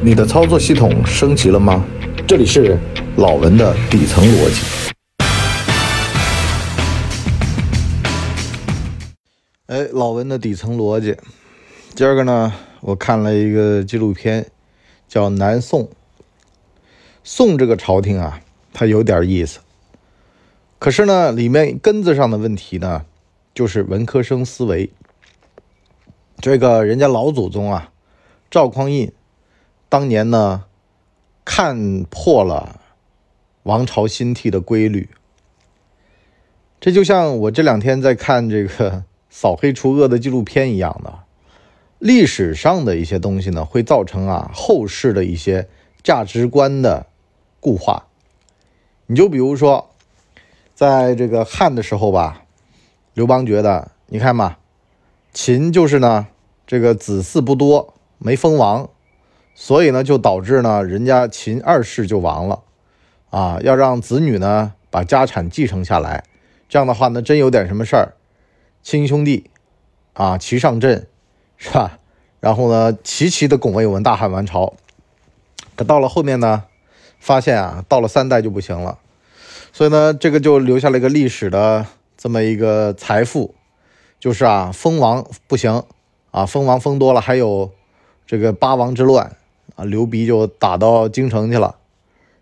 你的操作系统升级了吗？这里是老文的底层逻辑。哎，老文的底层逻辑。今儿个呢，我看了一个纪录片，叫《南宋》。宋这个朝廷啊，它有点意思。可是呢，里面根子上的问题呢，就是文科生思维。这个人家老祖宗啊，赵匡胤。当年呢，看破了王朝兴替的规律。这就像我这两天在看这个扫黑除恶的纪录片一样的，历史上的一些东西呢，会造成啊后世的一些价值观的固化。你就比如说，在这个汉的时候吧，刘邦觉得，你看嘛，秦就是呢，这个子嗣不多，没封王。所以呢，就导致呢，人家秦二世就亡了，啊，要让子女呢把家产继承下来，这样的话呢，真有点什么事儿，亲兄弟，啊，齐上阵，是吧？然后呢，齐齐的拱卫我们大汉王朝。可到了后面呢，发现啊，到了三代就不行了，所以呢，这个就留下了一个历史的这么一个财富，就是啊，封王不行，啊，封王封多了，还有这个八王之乱。啊，刘鼻就打到京城去了，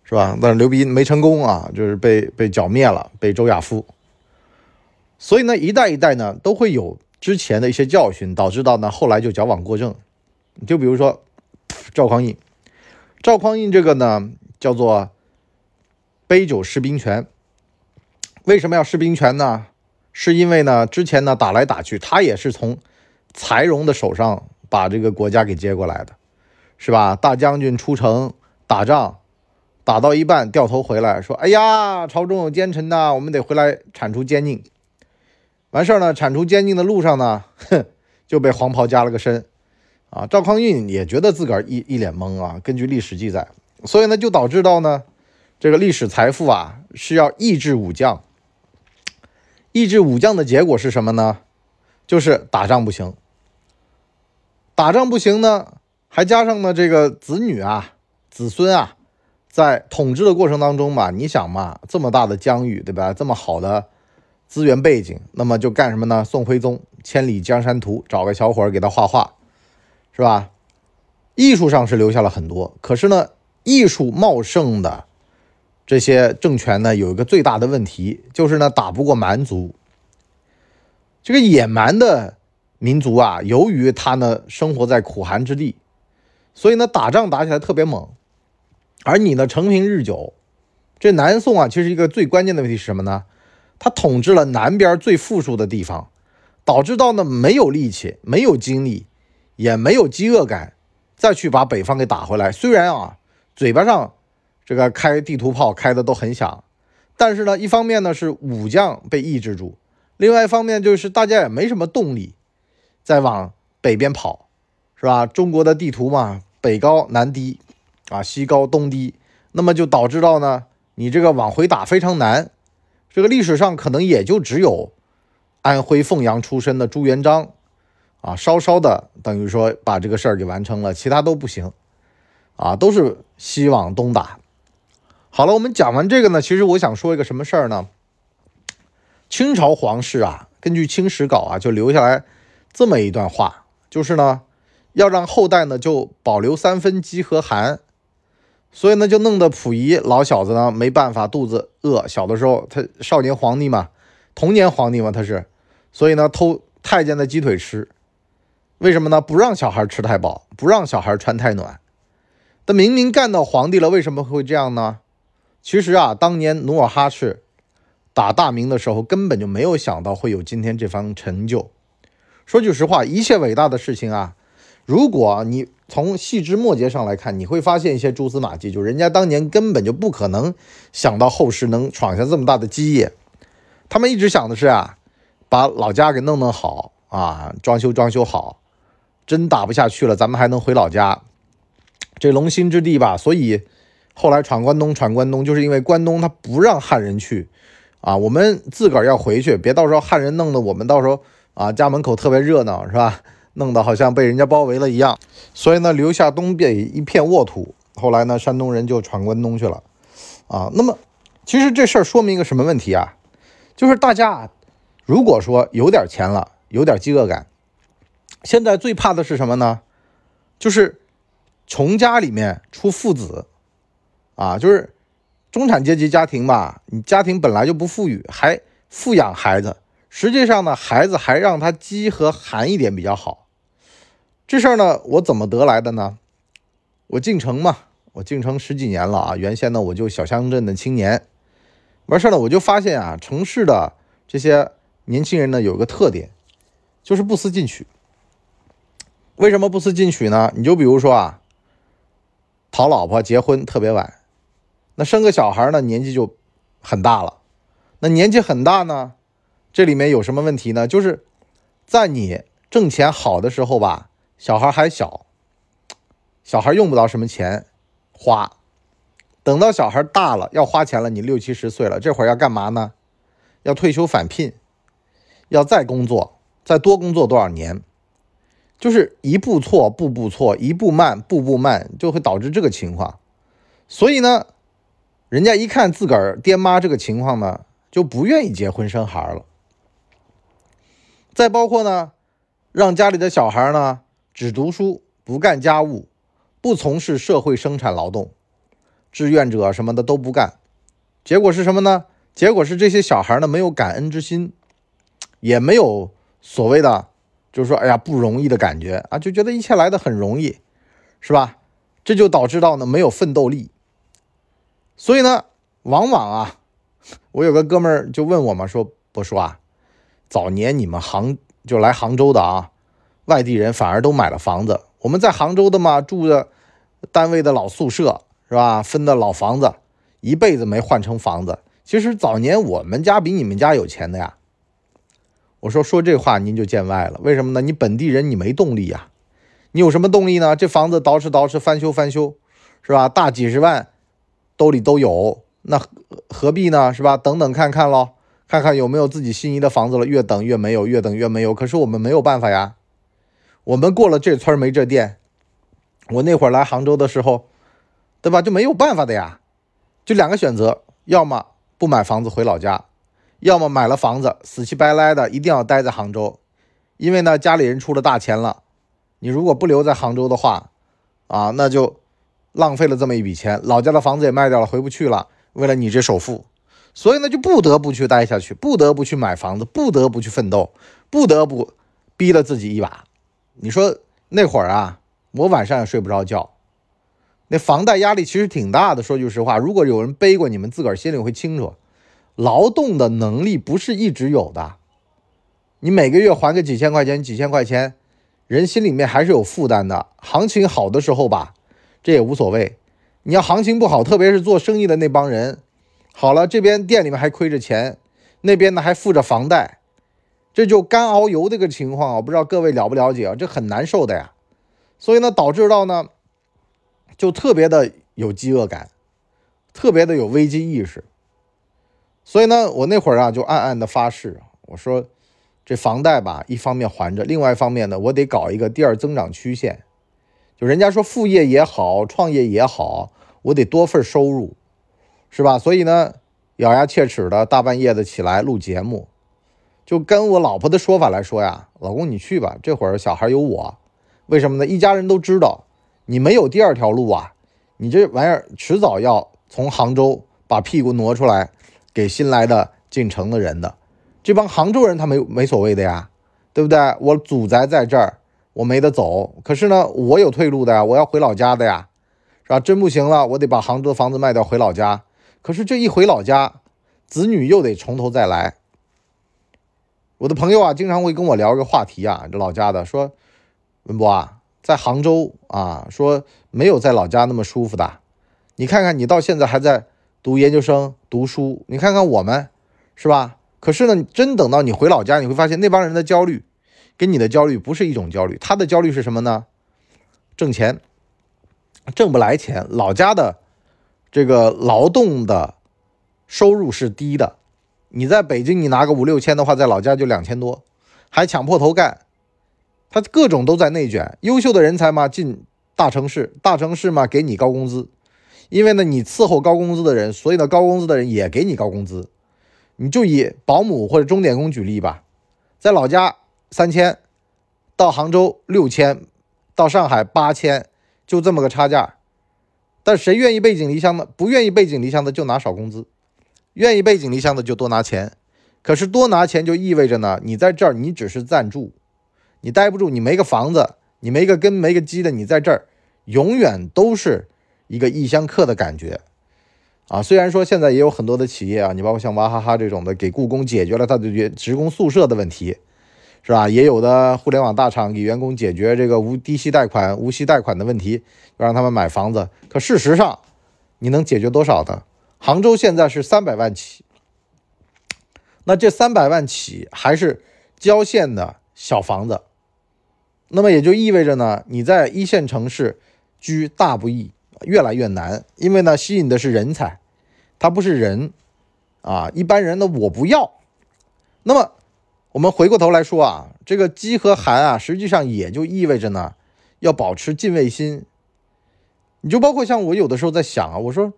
是吧？但是刘鼻没成功啊，就是被被剿灭了，被周亚夫。所以呢，一代一代呢都会有之前的一些教训，导致到呢后来就矫枉过正。就比如说赵匡胤，赵匡胤这个呢叫做杯酒释兵权。为什么要释兵权呢？是因为呢之前呢打来打去，他也是从柴荣的手上把这个国家给接过来的。是吧？大将军出城打仗，打到一半掉头回来，说：“哎呀，朝中有奸臣呐，我们得回来铲除奸佞。”完事儿呢，铲除奸佞的路上呢，哼，就被黄袍加了个身。啊，赵匡胤也觉得自个儿一一脸懵啊。根据历史记载，所以呢，就导致到呢，这个历史财富啊是要抑制武将。抑制武将的结果是什么呢？就是打仗不行。打仗不行呢？还加上呢，这个子女啊、子孙啊，在统治的过程当中嘛，你想嘛，这么大的疆域，对吧？这么好的资源背景，那么就干什么呢？宋徽宗千里江山图，找个小伙儿给他画画，是吧？艺术上是留下了很多，可是呢，艺术茂盛的这些政权呢，有一个最大的问题，就是呢，打不过蛮族。这个野蛮的民族啊，由于他呢生活在苦寒之地。所以呢，打仗打起来特别猛，而你呢，承平日久。这南宋啊，其实一个最关键的问题是什么呢？他统治了南边最富庶的地方，导致到呢没有力气、没有精力，也没有饥饿感，再去把北方给打回来。虽然啊，嘴巴上这个开地图炮开的都很响，但是呢，一方面呢是武将被抑制住，另外一方面就是大家也没什么动力再往北边跑，是吧？中国的地图嘛。北高南低，啊，西高东低，那么就导致到呢，你这个往回打非常难。这个历史上可能也就只有安徽凤阳出身的朱元璋，啊，稍稍的等于说把这个事儿给完成了，其他都不行，啊，都是西往东打。好了，我们讲完这个呢，其实我想说一个什么事儿呢？清朝皇室啊，根据《清史稿》啊，就留下来这么一段话，就是呢。要让后代呢就保留三分饥和寒，所以呢就弄得溥仪老小子呢没办法肚子饿。小的时候他少年皇帝嘛，童年皇帝嘛他是，所以呢偷太监的鸡腿吃。为什么呢？不让小孩吃太饱，不让小孩穿太暖。他明明干到皇帝了，为什么会这样呢？其实啊，当年努尔哈赤打大明的时候，根本就没有想到会有今天这番成就。说句实话，一切伟大的事情啊。如果你从细枝末节上来看，你会发现一些蛛丝马迹，就人家当年根本就不可能想到后世能闯下这么大的基业，他们一直想的是啊，把老家给弄弄好啊，装修装修好，真打不下去了，咱们还能回老家，这龙兴之地吧。所以后来闯关东，闯关东就是因为关东他不让汉人去啊，我们自个儿要回去，别到时候汉人弄得我们到时候啊家门口特别热闹，是吧？弄得好像被人家包围了一样。所以呢，留下东北一片沃土。后来呢，山东人就闯关东去了。啊，那么其实这事儿说明一个什么问题啊？就是大家如果说有点钱了，有点饥饿感，现在最怕的是什么呢？就是穷家里面出父子，啊，就是中产阶级家庭吧，你家庭本来就不富裕，还富养孩子，实际上呢，孩子还让他饥和寒一点比较好。这事儿呢，我怎么得来的呢？我进城嘛，我进城十几年了啊，原先呢我就小乡镇的青年，完事儿呢我就发现啊，城市的这些年轻人呢有个特点，就是不思进取。为什么不思进取呢？你就比如说啊，讨老婆结婚特别晚，那生个小孩呢年纪就很大了。那年纪很大呢，这里面有什么问题呢？就是在你挣钱好的时候吧，小孩还小，小孩用不着什么钱花。等到小孩大了要花钱了，你六七十岁了，这会儿要干嘛呢？要退休返聘，要再工作，再多工作多少年？就是一步错，步步错；一步慢，步步慢，就会导致这个情况。所以呢，人家一看自个儿爹妈这个情况呢，就不愿意结婚生孩了。再包括呢，让家里的小孩呢只读书不干家务，不从事社会生产劳动，志愿者什么的都不干。结果是什么呢？结果是这些小孩呢没有感恩之心，也没有所谓的。就是说，哎呀，不容易的感觉啊，就觉得一切来的很容易，是吧？这就导致到呢没有奋斗力。所以呢，往往啊，我有个哥们儿就问我嘛，说波叔啊，早年你们杭就来杭州的啊，外地人反而都买了房子。我们在杭州的嘛，住的单位的老宿舍是吧？分的老房子，一辈子没换成房子。其实早年我们家比你们家有钱的呀。我说说这话您就见外了，为什么呢？你本地人你没动力呀，你有什么动力呢？这房子捯饬捯饬翻修翻修，是吧？大几十万兜里都有，那何必呢？是吧？等等看看喽，看看有没有自己心仪的房子了。越等越没有，越等越没有。可是我们没有办法呀，我们过了这村没这店。我那会儿来杭州的时候，对吧？就没有办法的呀，就两个选择，要么不买房子回老家。要么买了房子，死乞白赖的一定要待在杭州，因为呢家里人出了大钱了，你如果不留在杭州的话，啊那就浪费了这么一笔钱，老家的房子也卖掉了，回不去了。为了你这首付，所以呢就不得不去待下去，不得不去买房子，不得不去奋斗，不得不逼了自己一把。你说那会儿啊，我晚上也睡不着觉，那房贷压力其实挺大的。说句实话，如果有人背过，你们自个儿心里会清楚。劳动的能力不是一直有的，你每个月还个几千块钱、几千块钱，人心里面还是有负担的。行情好的时候吧，这也无所谓。你要行情不好，特别是做生意的那帮人，好了，这边店里面还亏着钱，那边呢还付着房贷，这就干熬油这个情况啊，不知道各位了不了解啊？这很难受的呀。所以呢，导致到呢，就特别的有饥饿感，特别的有危机意识。所以呢，我那会儿啊就暗暗的发誓，我说这房贷吧，一方面还着，另外一方面呢，我得搞一个第二增长曲线。就人家说副业也好，创业也好，我得多份收入，是吧？所以呢，咬牙切齿的大半夜的起来录节目，就跟我老婆的说法来说呀，老公你去吧，这会儿小孩有我，为什么呢？一家人都知道你没有第二条路啊，你这玩意儿迟早要从杭州把屁股挪出来。给新来的进城的人的，这帮杭州人他没没所谓的呀，对不对？我祖宅在这儿，我没得走。可是呢，我有退路的呀，我要回老家的呀，是吧？真不行了，我得把杭州的房子卖掉回老家。可是这一回老家，子女又得从头再来。我的朋友啊，经常会跟我聊一个话题啊，这老家的说，文博啊，在杭州啊，说没有在老家那么舒服的。你看看，你到现在还在。读研究生读书，你看看我们，是吧？可是呢，真等到你回老家，你会发现那帮人的焦虑，跟你的焦虑不是一种焦虑。他的焦虑是什么呢？挣钱，挣不来钱。老家的这个劳动的收入是低的。你在北京，你拿个五六千的话，在老家就两千多，还抢破头干。他各种都在内卷。优秀的人才嘛进大城市，大城市嘛给你高工资，因为呢你伺候高工资的人，所以呢高工资的人也给你高工资。你就以保姆或者钟点工举例吧，在老家三千，到杭州六千，到上海八千，就这么个差价。但谁愿意背井离乡呢？不愿意背井离乡的就拿少工资，愿意背井离乡的就多拿钱。可是多拿钱就意味着呢，你在这儿你只是暂住，你待不住，你没个房子，你没个根没个基的，你在这儿永远都是一个异乡客的感觉。啊，虽然说现在也有很多的企业啊，你包括像娃哈哈这种的，给故宫解决了他的员职工宿舍的问题，是吧？也有的互联网大厂给员工解决这个无低息贷款、无息贷款的问题，让他们买房子。可事实上，你能解决多少呢？杭州现在是三百万起，那这三百万起还是郊县的小房子，那么也就意味着呢，你在一线城市居大不易。越来越难，因为呢，吸引的是人才，他不是人啊，一般人呢我不要。那么我们回过头来说啊，这个饥和寒啊，实际上也就意味着呢，要保持敬畏心。你就包括像我有的时候在想啊，我说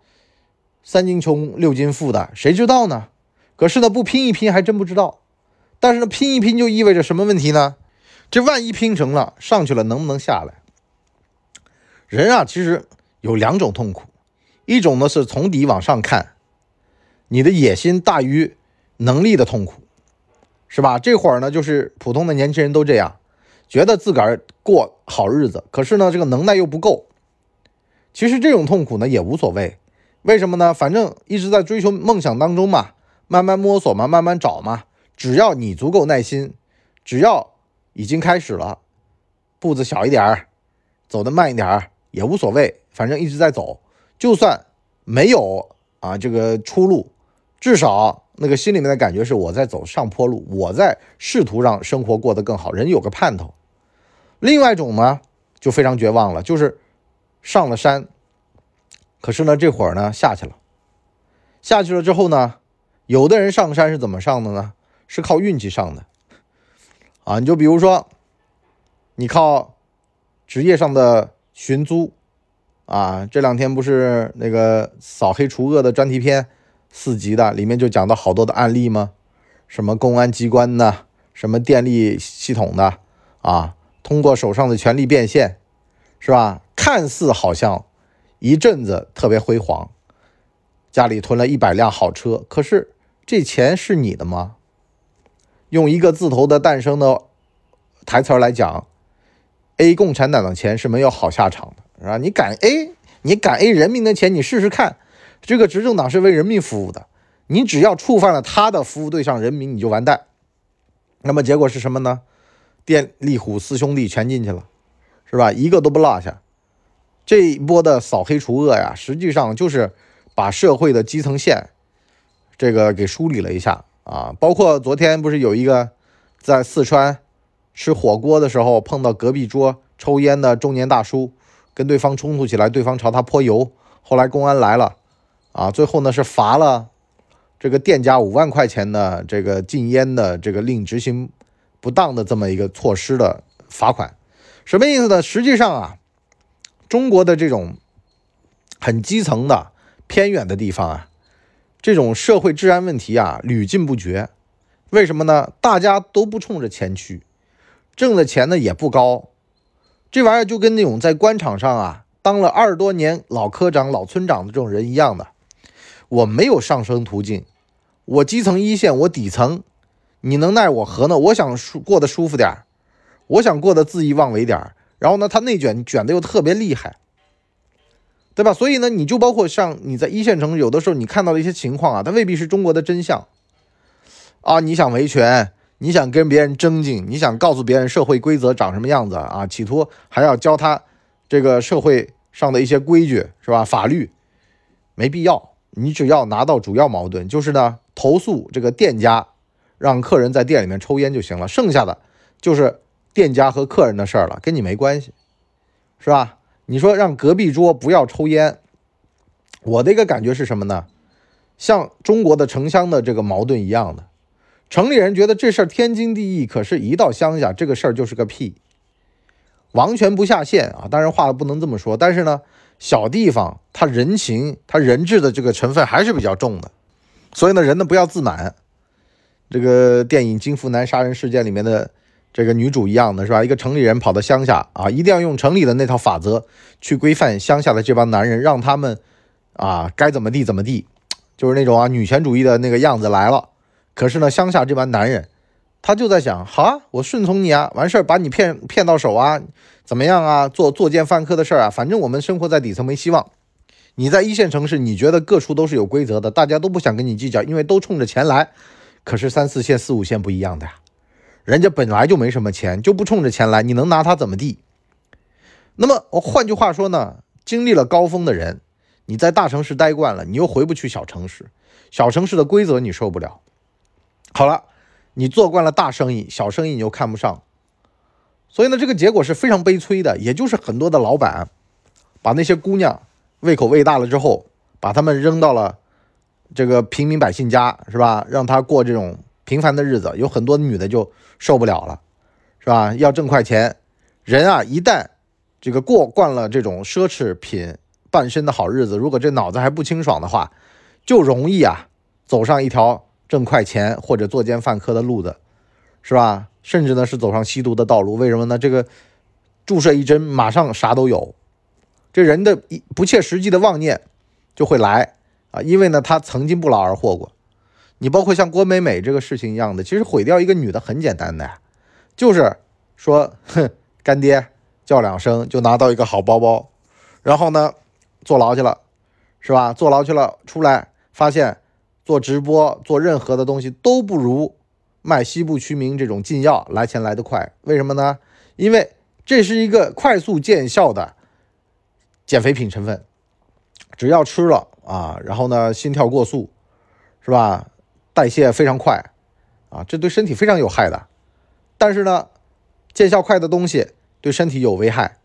三斤穷六斤富的，谁知道呢？可是呢，不拼一拼还真不知道。但是呢，拼一拼就意味着什么问题呢？这万一拼成了上去了，能不能下来？人啊，其实。有两种痛苦，一种呢是从底往上看，你的野心大于能力的痛苦，是吧？这会儿呢，就是普通的年轻人都这样，觉得自个儿过好日子，可是呢，这个能耐又不够。其实这种痛苦呢也无所谓，为什么呢？反正一直在追求梦想当中嘛，慢慢摸索嘛，慢慢找嘛。只要你足够耐心，只要已经开始了，步子小一点儿，走得慢一点儿也无所谓。反正一直在走，就算没有啊这个出路，至少那个心里面的感觉是我在走上坡路，我在试图让生活过得更好，人有个盼头。另外一种呢，就非常绝望了，就是上了山，可是呢这会儿呢下去了，下去了之后呢，有的人上山是怎么上的呢？是靠运气上的啊，你就比如说，你靠职业上的寻租。啊，这两天不是那个扫黑除恶的专题片，四集的里面就讲到好多的案例吗？什么公安机关的，什么电力系统的，啊，通过手上的权力变现，是吧？看似好像一阵子特别辉煌，家里囤了一百辆好车，可是这钱是你的吗？用一个字头的诞生的台词来讲，A 共产党的钱是没有好下场的。是吧？你敢 A，你敢 A 人民的钱，你试试看。这个执政党是为人民服务的，你只要触犯了他的服务对象人民，你就完蛋。那么结果是什么呢？电力虎四兄弟全进去了，是吧？一个都不落下。这一波的扫黑除恶呀，实际上就是把社会的基层线这个给梳理了一下啊。包括昨天不是有一个在四川吃火锅的时候碰到隔壁桌抽烟的中年大叔。跟对方冲突起来，对方朝他泼油，后来公安来了，啊，最后呢是罚了这个店家五万块钱的这个禁烟的这个令执行不当的这么一个措施的罚款，什么意思呢？实际上啊，中国的这种很基层的偏远的地方啊，这种社会治安问题啊屡禁不绝，为什么呢？大家都不冲着钱去，挣的钱呢也不高。这玩意儿就跟那种在官场上啊当了二十多年老科长、老村长的这种人一样的，我没有上升途径，我基层一线，我底层，你能奈我何呢？我想舒过得舒服点我想过得恣意妄为点然后呢，他内卷卷的又特别厉害，对吧？所以呢，你就包括像你在一线城市，有的时候你看到的一些情况啊，它未必是中国的真相啊，你想维权。你想跟别人争竞，你想告诉别人社会规则长什么样子啊？企图还要教他这个社会上的一些规矩，是吧？法律没必要，你只要拿到主要矛盾，就是呢，投诉这个店家让客人在店里面抽烟就行了，剩下的就是店家和客人的事儿了，跟你没关系，是吧？你说让隔壁桌不要抽烟，我的一个感觉是什么呢？像中国的城乡的这个矛盾一样的。城里人觉得这事儿天经地义，可是，一到乡下，这个事儿就是个屁。王权不下线啊，当然话不能这么说，但是呢，小地方他人情他人质的这个成分还是比较重的，所以呢，人呢不要自满。这个电影《金福南杀人事件》里面的这个女主一样的是吧？一个城里人跑到乡下啊，一定要用城里的那套法则去规范乡下的这帮男人，让他们啊该怎么地怎么地，就是那种啊女权主义的那个样子来了。可是呢，乡下这帮男人。他就在想，好啊，我顺从你啊，完事儿把你骗骗到手啊，怎么样啊？做作奸犯科的事儿啊，反正我们生活在底层没希望。你在一线城市，你觉得各处都是有规则的，大家都不想跟你计较，因为都冲着钱来。可是三四线、四五线不一样的呀，人家本来就没什么钱，就不冲着钱来，你能拿他怎么地？那么换句话说呢，经历了高峰的人，你在大城市待惯了，你又回不去小城市，小城市的规则你受不了。好了。你做惯了大生意，小生意你又看不上，所以呢，这个结果是非常悲催的。也就是很多的老板把那些姑娘胃口喂大了之后，把他们扔到了这个平民百姓家，是吧？让他过这种平凡的日子，有很多女的就受不了了，是吧？要挣快钱，人啊，一旦这个过惯了这种奢侈品半身的好日子，如果这脑子还不清爽的话，就容易啊走上一条。挣快钱或者作奸犯科的路子，是吧？甚至呢是走上吸毒的道路。为什么呢？这个注射一针，马上啥都有。这人的一不切实际的妄念就会来啊！因为呢，他曾经不劳而获过。你包括像郭美美这个事情一样的，其实毁掉一个女的很简单的，就是说，哼，干爹叫两声就拿到一个好包包，然后呢坐牢去了，是吧？坐牢去了，出来发现。做直播做任何的东西都不如卖西部曲名这种禁药来钱来得快，为什么呢？因为这是一个快速见效的减肥品成分，只要吃了啊，然后呢心跳过速，是吧？代谢非常快啊，这对身体非常有害的。但是呢，见效快的东西对身体有危害，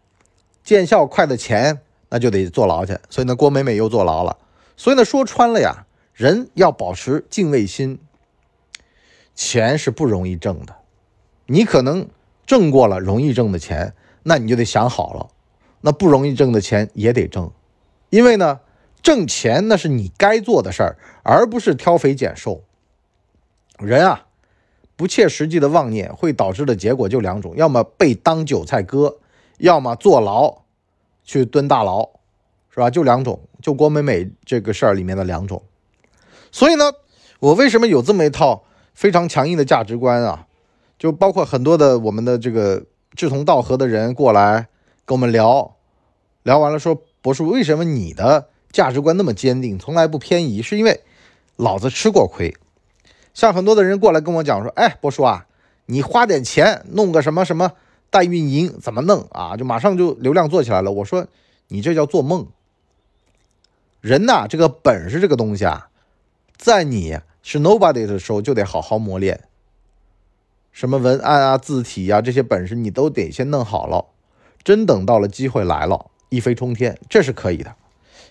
见效快的钱那就得坐牢去。所以呢，郭美美又坐牢了。所以呢，说穿了呀。人要保持敬畏心，钱是不容易挣的。你可能挣过了容易挣的钱，那你就得想好了，那不容易挣的钱也得挣，因为呢，挣钱那是你该做的事儿，而不是挑肥拣瘦。人啊，不切实际的妄念会导致的结果就两种：要么被当韭菜割，要么坐牢去蹲大牢，是吧？就两种，就郭美美这个事儿里面的两种。所以呢，我为什么有这么一套非常强硬的价值观啊？就包括很多的我们的这个志同道合的人过来跟我们聊，聊完了说，博士，为什么你的价值观那么坚定，从来不偏移？是因为老子吃过亏。像很多的人过来跟我讲说，哎，波叔啊，你花点钱弄个什么什么代运营，怎么弄啊？就马上就流量做起来了。我说，你这叫做梦。人呐，这个本事这个东西啊。在你是 nobody 的时候，就得好好磨练。什么文案啊、字体啊这些本事，你都得先弄好了。真等到了机会来了，一飞冲天，这是可以的。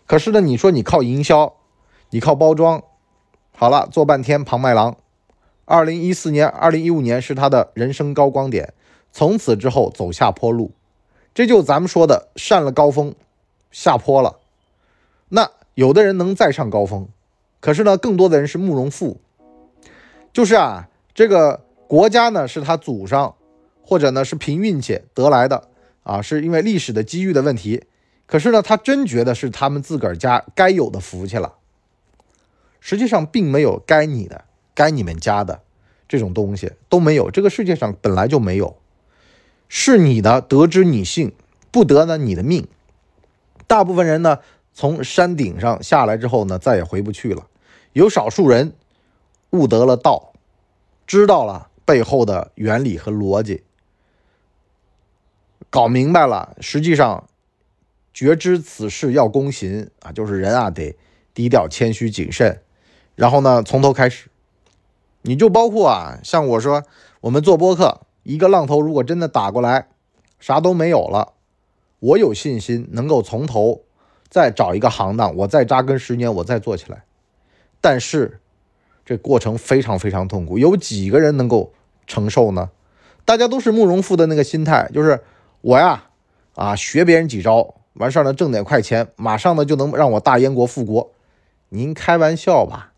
可是呢，你说你靠营销，你靠包装，好了，做半天庞麦郎。二零一四年、二零一五年是他的人生高光点，从此之后走下坡路。这就咱们说的上了高峰，下坡了。那有的人能再上高峰。可是呢，更多的人是慕容复，就是啊，这个国家呢是他祖上，或者呢是凭运气得来的啊，是因为历史的机遇的问题。可是呢，他真觉得是他们自个儿家该有的福气了。实际上并没有该你的、该你们家的这种东西都没有，这个世界上本来就没有，是你的得之你幸，不得呢你的命。大部分人呢从山顶上下来之后呢，再也回不去了。有少数人悟得了道，知道了背后的原理和逻辑，搞明白了。实际上，觉知此事要躬行啊，就是人啊得低调、谦虚、谨慎。然后呢，从头开始。你就包括啊，像我说，我们做播客，一个浪头如果真的打过来，啥都没有了，我有信心能够从头再找一个行当，我再扎根十年，我再做起来。但是，这过程非常非常痛苦，有几个人能够承受呢？大家都是慕容复的那个心态，就是我呀，啊，学别人几招，完事儿呢，挣点快钱，马上呢就能让我大燕国复国。您开玩笑吧？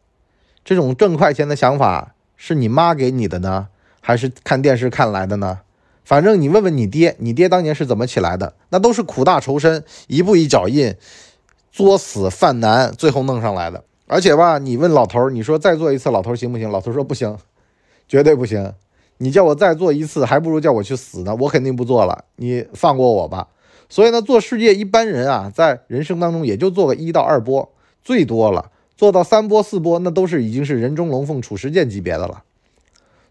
这种挣快钱的想法是你妈给你的呢，还是看电视看来的呢？反正你问问你爹，你爹当年是怎么起来的？那都是苦大仇深，一步一脚印，作死犯难，最后弄上来的。而且吧，你问老头儿，你说再做一次，老头儿行不行？老头儿说不行，绝对不行。你叫我再做一次，还不如叫我去死呢。我肯定不做了，你放过我吧。所以呢，做世界一般人啊，在人生当中也就做个一到二波，最多了做到三波四波，那都是已经是人中龙凤、褚时健级别的了。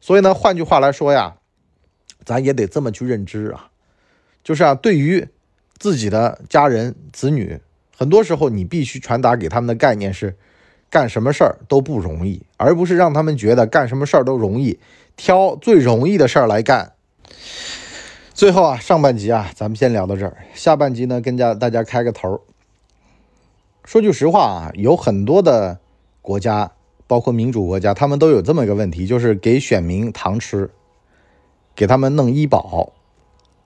所以呢，换句话来说呀。咱也得这么去认知啊，就是啊，对于自己的家人子女，很多时候你必须传达给他们的概念是，干什么事儿都不容易，而不是让他们觉得干什么事儿都容易，挑最容易的事儿来干。最后啊，上半集啊，咱们先聊到这儿，下半集呢，跟家大家开个头。说句实话啊，有很多的国家，包括民主国家，他们都有这么一个问题，就是给选民糖吃。给他们弄医保，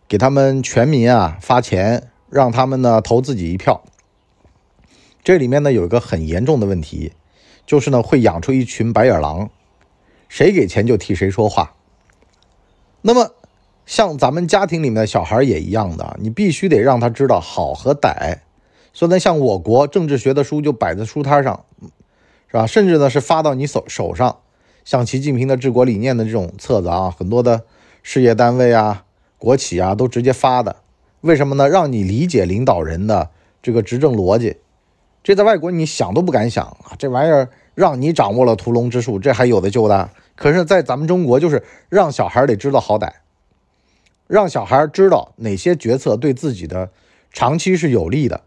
给他们全民啊发钱，让他们呢投自己一票。这里面呢有一个很严重的问题，就是呢会养出一群白眼狼，谁给钱就替谁说话。那么像咱们家庭里面的小孩也一样的，你必须得让他知道好和歹。所以呢，像我国政治学的书就摆在书摊上，是吧？甚至呢是发到你手手上，像习近平的治国理念的这种册子啊，很多的。事业单位啊，国企啊，都直接发的，为什么呢？让你理解领导人的这个执政逻辑，这在外国你想都不敢想啊！这玩意儿让你掌握了屠龙之术，这还有的救的。可是，在咱们中国，就是让小孩得知道好歹，让小孩知道哪些决策对自己的长期是有利的，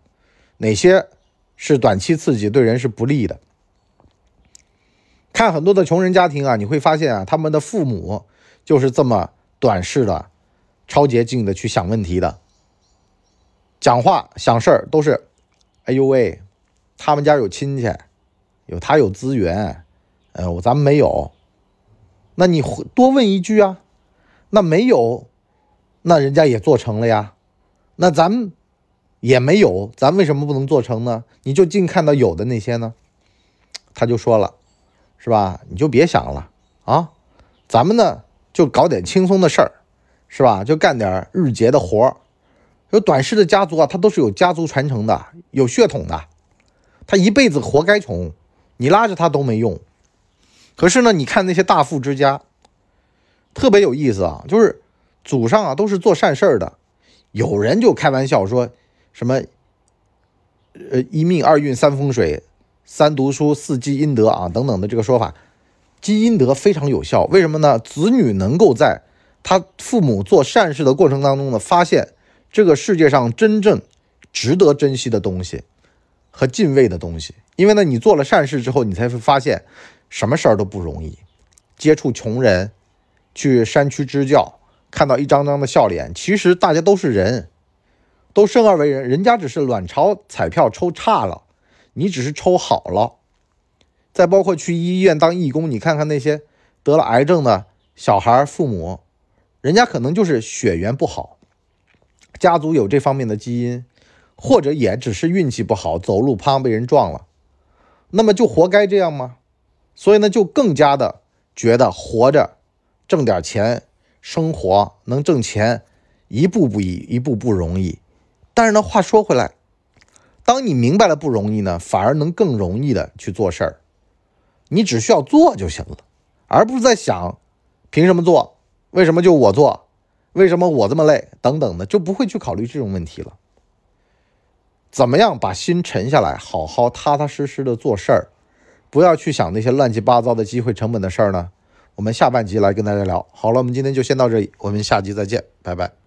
哪些是短期刺激对人是不利的。看很多的穷人家庭啊，你会发现啊，他们的父母就是这么。短视的、超捷径的去想问题的，讲话想事儿都是，哎呦喂，他们家有亲戚，有他有资源，呃，我咱们没有，那你多问一句啊，那没有，那人家也做成了呀，那咱们也没有，咱为什么不能做成呢？你就净看到有的那些呢？他就说了，是吧？你就别想了啊，咱们呢？就搞点轻松的事儿，是吧？就干点日结的活。有短视的家族啊，他都是有家族传承的，有血统的。他一辈子活该穷，你拉着他都没用。可是呢，你看那些大富之家，特别有意思啊，就是祖上啊都是做善事的。有人就开玩笑说，什么呃一命二运三风水，三读书四积阴德啊等等的这个说法。积阴德非常有效，为什么呢？子女能够在他父母做善事的过程当中呢，发现这个世界上真正值得珍惜的东西和敬畏的东西。因为呢，你做了善事之后，你才会发现什么事儿都不容易。接触穷人，去山区支教，看到一张张的笑脸，其实大家都是人，都生而为人。人家只是卵巢彩票抽差了，你只是抽好了。再包括去医院当义工，你看看那些得了癌症的小孩父母，人家可能就是血缘不好，家族有这方面的基因，或者也只是运气不好，走路啪被人撞了，那么就活该这样吗？所以呢，就更加的觉得活着，挣点钱，生活能挣钱，一步步一一步不容易。但是呢，话说回来，当你明白了不容易呢，反而能更容易的去做事儿。你只需要做就行了，而不是在想，凭什么做？为什么就我做？为什么我这么累？等等的，就不会去考虑这种问题了。怎么样把心沉下来，好好踏踏实实的做事儿，不要去想那些乱七八糟的机会成本的事儿呢？我们下半集来跟大家聊。好了，我们今天就先到这里，我们下集再见，拜拜。